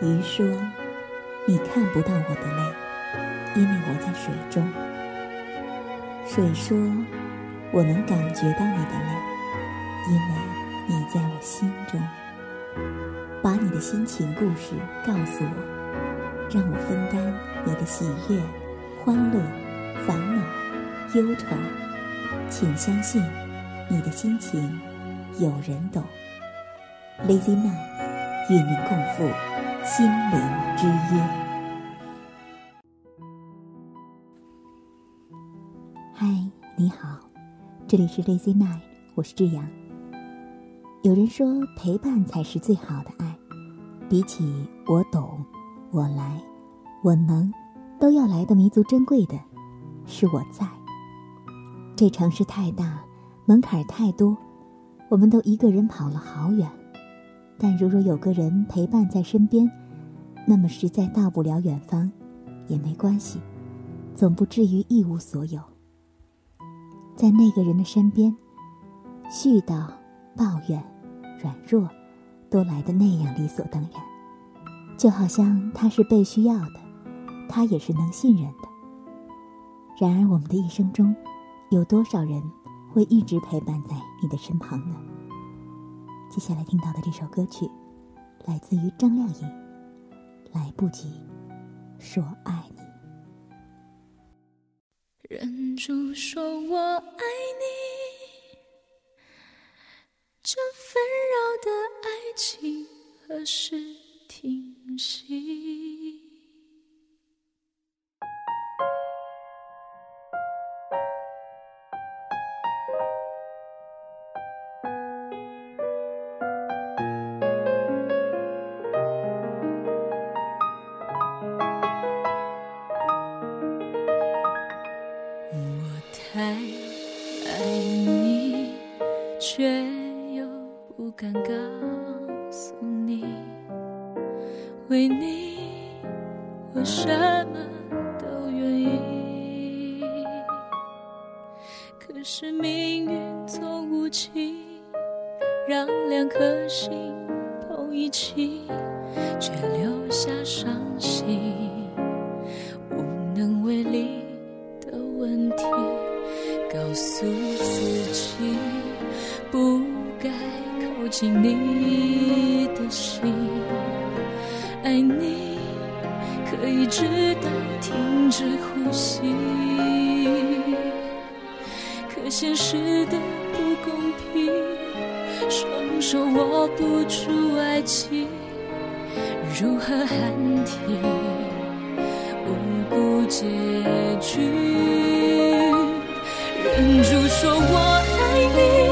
鱼说：“你看不到我的泪，因为我在水中。”水说：“我能感觉到你的泪，因为你在我心中。”把你的心情故事告诉我，让我分担你的喜悦、欢乐、烦恼、忧愁。请相信，你的心情有人懂。Lazy Night 与您共赴。心灵之约。嗨，你好，这里是 Lazy Night，我是志阳。有人说，陪伴才是最好的爱，比起我懂、我来、我能，都要来的弥足珍贵的，是我在。这城市太大，门槛太多，我们都一个人跑了好远。但如若有个人陪伴在身边，那么实在到不了远方，也没关系，总不至于一无所有。在那个人的身边，絮叨、抱怨、软弱，都来的那样理所当然，就好像他是被需要的，他也是能信任的。然而，我们的一生中，有多少人会一直陪伴在你的身旁呢？接下来听到的这首歌曲，来自于张靓颖，《来不及说爱你》。忍住说我爱你，这纷扰的爱情何时停息？送你为你，我什么都愿意。可是命运总无情，让两颗心碰一起，却留下伤心、无能为力的问题。告诉自己，不该靠近你的心。爱你可以直到停止呼吸，可现实的不公平，双手握不住爱情，如何喊停？无辜结局，忍住说我爱你，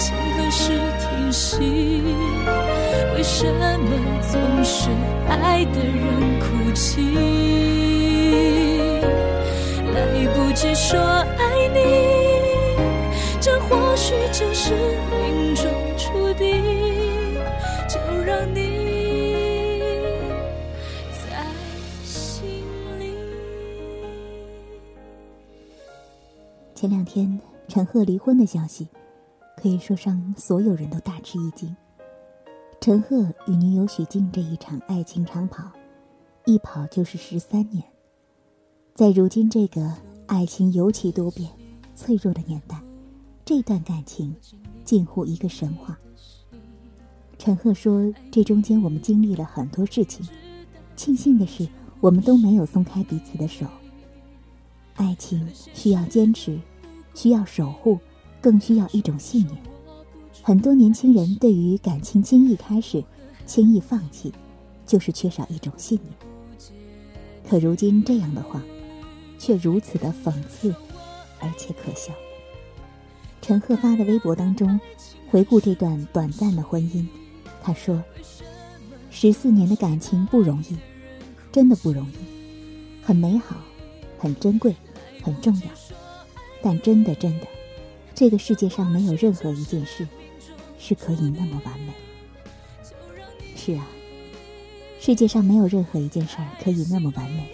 情何时停息？为什么总是爱的人哭泣？来不及说爱你，这或许就是命中注定。就让你在心里。前两天陈赫离婚的消息，可以说让所有人都大吃一惊。陈赫与女友许静这一场爱情长跑，一跑就是十三年。在如今这个爱情尤其多变、脆弱的年代，这段感情近乎一个神话。陈赫说：“这中间我们经历了很多事情，庆幸的是我们都没有松开彼此的手。爱情需要坚持，需要守护，更需要一种信念。”很多年轻人对于感情轻易开始、轻易放弃，就是缺少一种信念。可如今这样的话，却如此的讽刺，而且可笑。陈赫发的微博当中，回顾这段短暂的婚姻，他说：“十四年的感情不容易，真的不容易，很美好，很珍贵，很重要。但真的真的，这个世界上没有任何一件事是可以那么完美。是啊，世界上没有任何一件事儿可以那么完美。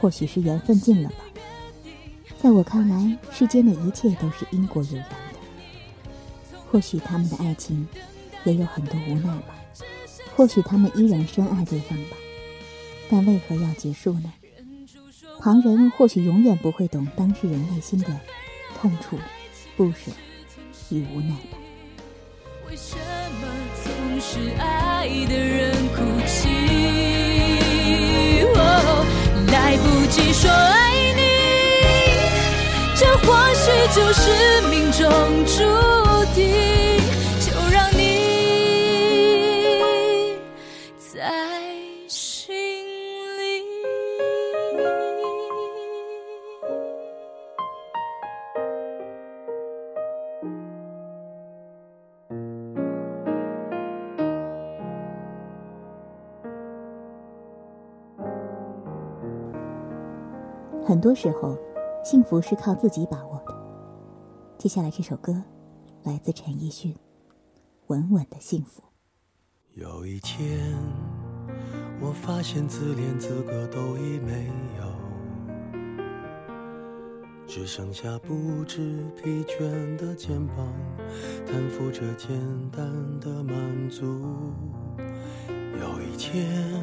或许是缘分尽了吧。”在我看来，世间的一切都是因果有缘的。或许他们的爱情也有很多无奈吧，或许他们依然深爱对方吧，但为何要结束呢？旁人或许永远不会懂当事人内心的痛楚、不舍与无奈吧。为什么总是爱的人哭泣？来不及说爱你。这或许就是命中注定，很多时候。幸福是靠自己把握的。接下来这首歌，来自陈奕迅，《稳稳的幸福》。有一天，我发现自怜资格都已没有，只剩下不知疲倦的肩膀，担负着简单的满足。有一天，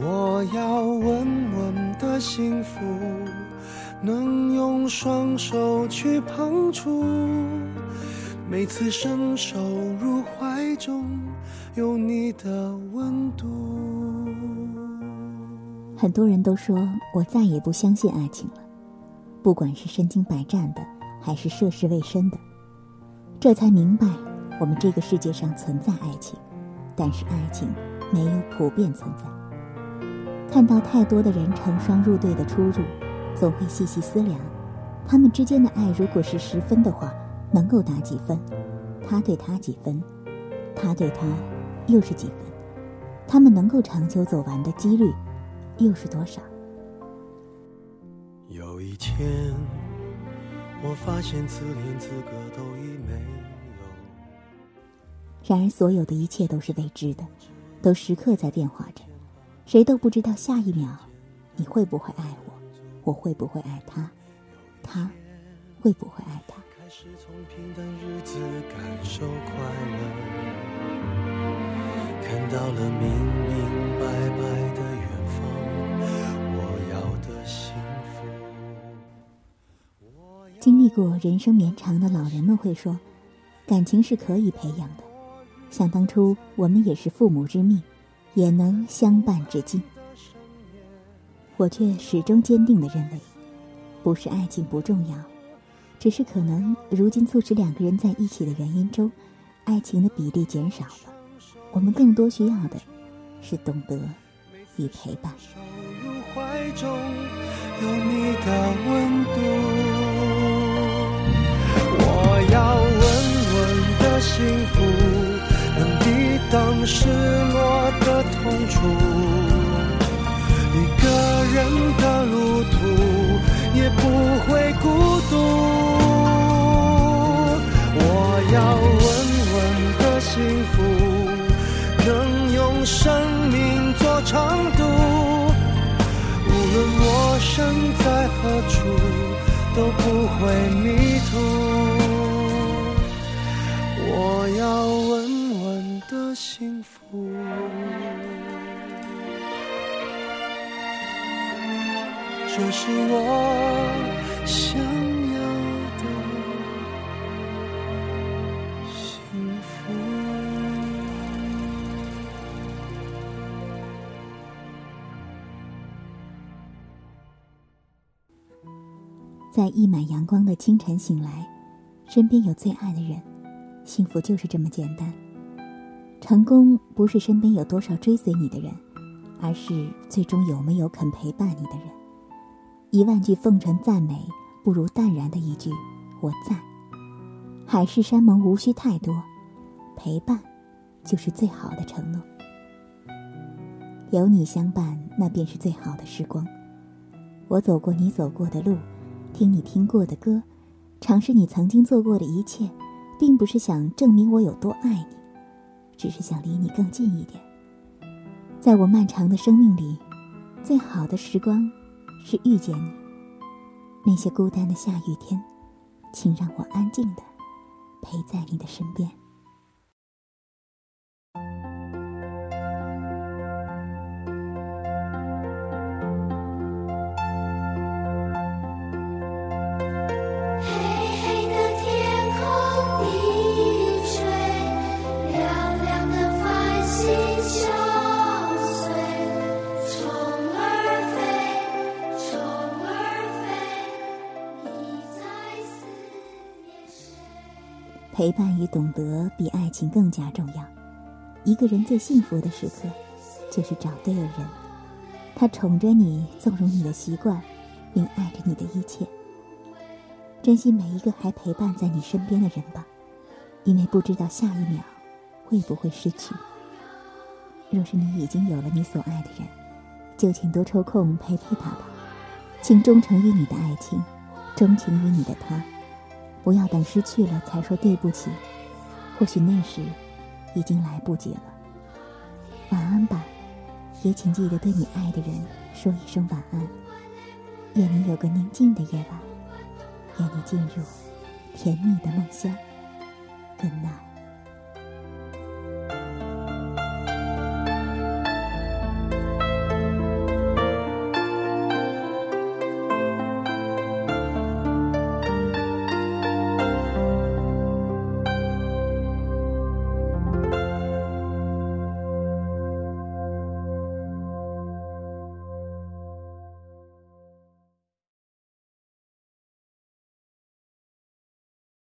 我要稳稳的幸福。能用双手去碰触，每次伸手入怀中有你的温度。很多人都说我再也不相信爱情了，不管是身经百战的，还是涉世未深的，这才明白我们这个世界上存在爱情，但是爱情没有普遍存在。看到太多的人成双入对的出入。总会细细思量，他们之间的爱如果是十分的话，能够打几分？他对他几分？他对他又是几分？他们能够长久走完的几率又是多少？有一天，我发现自怜资格都已没有。然而，所有的一切都是未知的，都时刻在变化着，谁都不知道下一秒你会不会爱我。我会不会爱他？他会不会爱他？开始从平淡日子感受快乐，看到了明明白白的远方，我要的幸福。经历过人生绵长的老人们会说，感情是可以培养的。想当初我们也是父母之命，也能相伴至今。我却始终坚定的认为，不是爱情不重要，只是可能如今促使两个人在一起的原因中，爱情的比例减少了。我们更多需要的，是懂得与陪伴。我要稳稳的幸福，能抵挡失落孤独。我要稳稳的幸福，能用生命做长度。无论我身在何处，都不会迷途。我要稳稳的幸福。这是我在溢满阳光的清晨醒来，身边有最爱的人，幸福就是这么简单。成功不是身边有多少追随你的人，而是最终有没有肯陪伴你的人。一万句奉承赞美，不如淡然的一句“我在”。海誓山盟无需太多，陪伴就是最好的承诺。有你相伴，那便是最好的时光。我走过你走过的路，听你听过的歌，尝试你曾经做过的一切，并不是想证明我有多爱你，只是想离你更近一点。在我漫长的生命里，最好的时光是遇见你。那些孤单的下雨天，请让我安静的陪在你的身边。陪伴与懂得比爱情更加重要。一个人最幸福的时刻，就是找对了人。他宠着你，纵容你的习惯，并爱着你的一切。珍惜每一个还陪伴在你身边的人吧，因为不知道下一秒会不会失去。若是你已经有了你所爱的人，就请多抽空陪陪他吧。请忠诚于你的爱情，钟情于你的他。不要等失去了才说对不起，或许那时已经来不及了。晚安吧，也请记得对你爱的人说一声晚安。愿你有个宁静的夜晚，愿你进入甜蜜的梦乡。Good night。